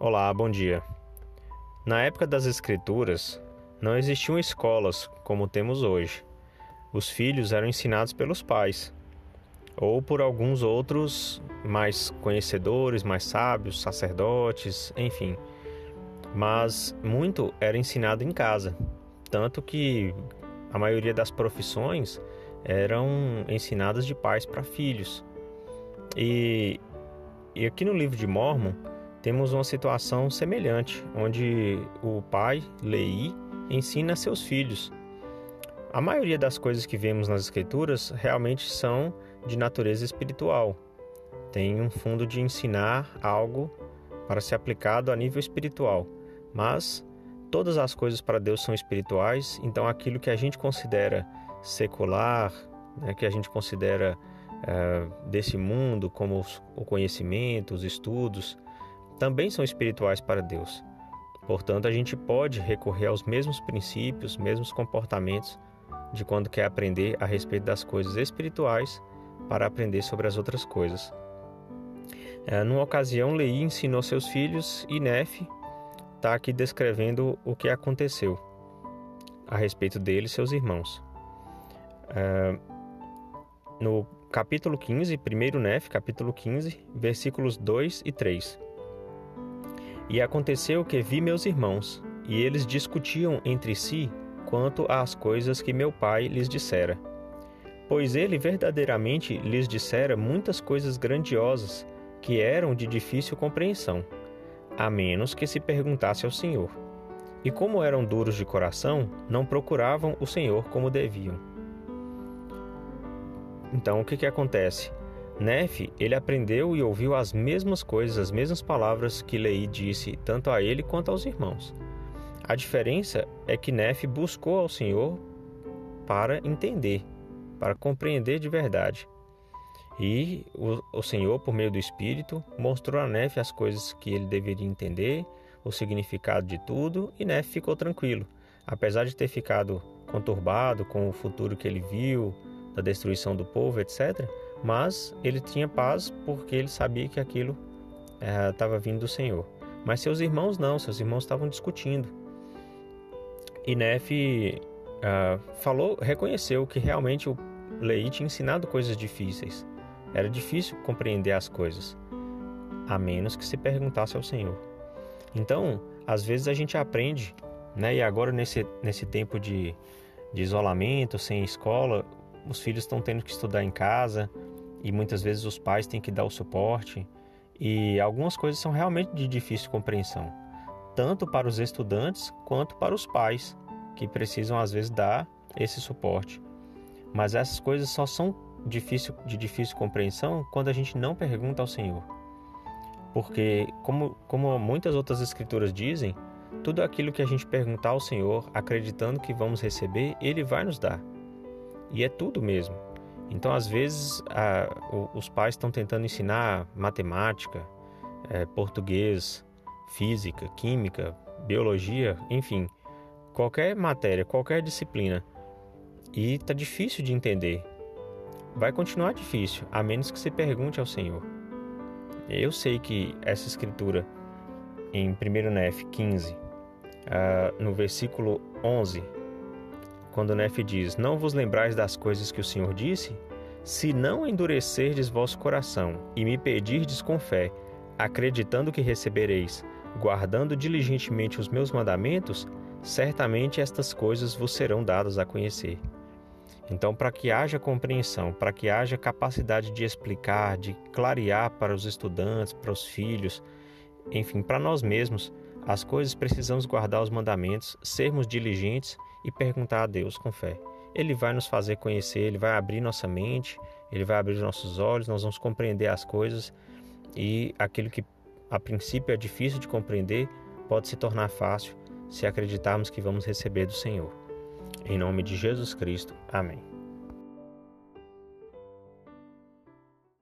Olá, bom dia. Na época das Escrituras, não existiam escolas como temos hoje. Os filhos eram ensinados pelos pais ou por alguns outros mais conhecedores, mais sábios, sacerdotes, enfim. Mas muito era ensinado em casa, tanto que a maioria das profissões eram ensinadas de pais para filhos. E, e aqui no livro de Mormon temos uma situação semelhante, onde o pai, Lei, ensina seus filhos. A maioria das coisas que vemos nas Escrituras realmente são de natureza espiritual. Tem um fundo de ensinar algo para ser aplicado a nível espiritual. Mas todas as coisas para Deus são espirituais, então aquilo que a gente considera secular, né, que a gente considera é, desse mundo, como o conhecimento, os estudos, também são espirituais para Deus. Portanto, a gente pode recorrer aos mesmos princípios, mesmos comportamentos de quando quer aprender a respeito das coisas espirituais para aprender sobre as outras coisas. É, numa ocasião, Lei ensinou seus filhos e Nefe está aqui descrevendo o que aconteceu a respeito dele e seus irmãos. É, no capítulo 15, 1 Nef, capítulo 15, versículos 2 e 3. E aconteceu que vi meus irmãos, e eles discutiam entre si quanto às coisas que meu pai lhes dissera. Pois ele verdadeiramente lhes dissera muitas coisas grandiosas, que eram de difícil compreensão a menos que se perguntasse ao Senhor. E como eram duros de coração, não procuravam o Senhor como deviam. Então, o que, que acontece? Nefe, ele aprendeu e ouviu as mesmas coisas, as mesmas palavras que Lei disse tanto a ele quanto aos irmãos. A diferença é que Nefe buscou ao Senhor para entender, para compreender de verdade. E o, o Senhor, por meio do Espírito, mostrou a Nefe as coisas que ele deveria entender, o significado de tudo, e Nefe ficou tranquilo. Apesar de ter ficado conturbado com o futuro que ele viu, da destruição do povo, etc., mas ele tinha paz porque ele sabia que aquilo estava eh, vindo do Senhor. Mas seus irmãos não, seus irmãos estavam discutindo. E Nefe uh, falou, reconheceu que realmente o Lei tinha ensinado coisas difíceis. Era difícil compreender as coisas, a menos que se perguntasse ao Senhor. Então, às vezes a gente aprende, né? E agora nesse, nesse tempo de, de isolamento, sem escola, os filhos estão tendo que estudar em casa e muitas vezes os pais têm que dar o suporte. E algumas coisas são realmente de difícil compreensão, tanto para os estudantes quanto para os pais, que precisam às vezes dar esse suporte. Mas essas coisas só são difícil, de difícil compreensão quando a gente não pergunta ao Senhor. Porque, como, como muitas outras escrituras dizem, tudo aquilo que a gente perguntar ao Senhor, acreditando que vamos receber, Ele vai nos dar. E é tudo mesmo. Então, às vezes, a, o, os pais estão tentando ensinar matemática, é, português, física, química, biologia, enfim, qualquer matéria, qualquer disciplina. E está difícil de entender vai continuar difícil, a menos que se pergunte ao Senhor. Eu sei que essa escritura em 1 Nef 15, uh, no versículo 11, quando Nef diz: Não vos lembrais das coisas que o Senhor disse? Se não endurecerdes vosso coração e me pedirdes com fé, acreditando que recebereis, guardando diligentemente os meus mandamentos, certamente estas coisas vos serão dadas a conhecer. Então, para que haja compreensão, para que haja capacidade de explicar, de clarear para os estudantes, para os filhos, enfim, para nós mesmos, as coisas precisamos guardar os mandamentos, sermos diligentes e perguntar a Deus com fé. Ele vai nos fazer conhecer, ele vai abrir nossa mente, ele vai abrir nossos olhos, nós vamos compreender as coisas e aquilo que a princípio é difícil de compreender pode se tornar fácil se acreditarmos que vamos receber do Senhor. Em nome de Jesus Cristo. Amém.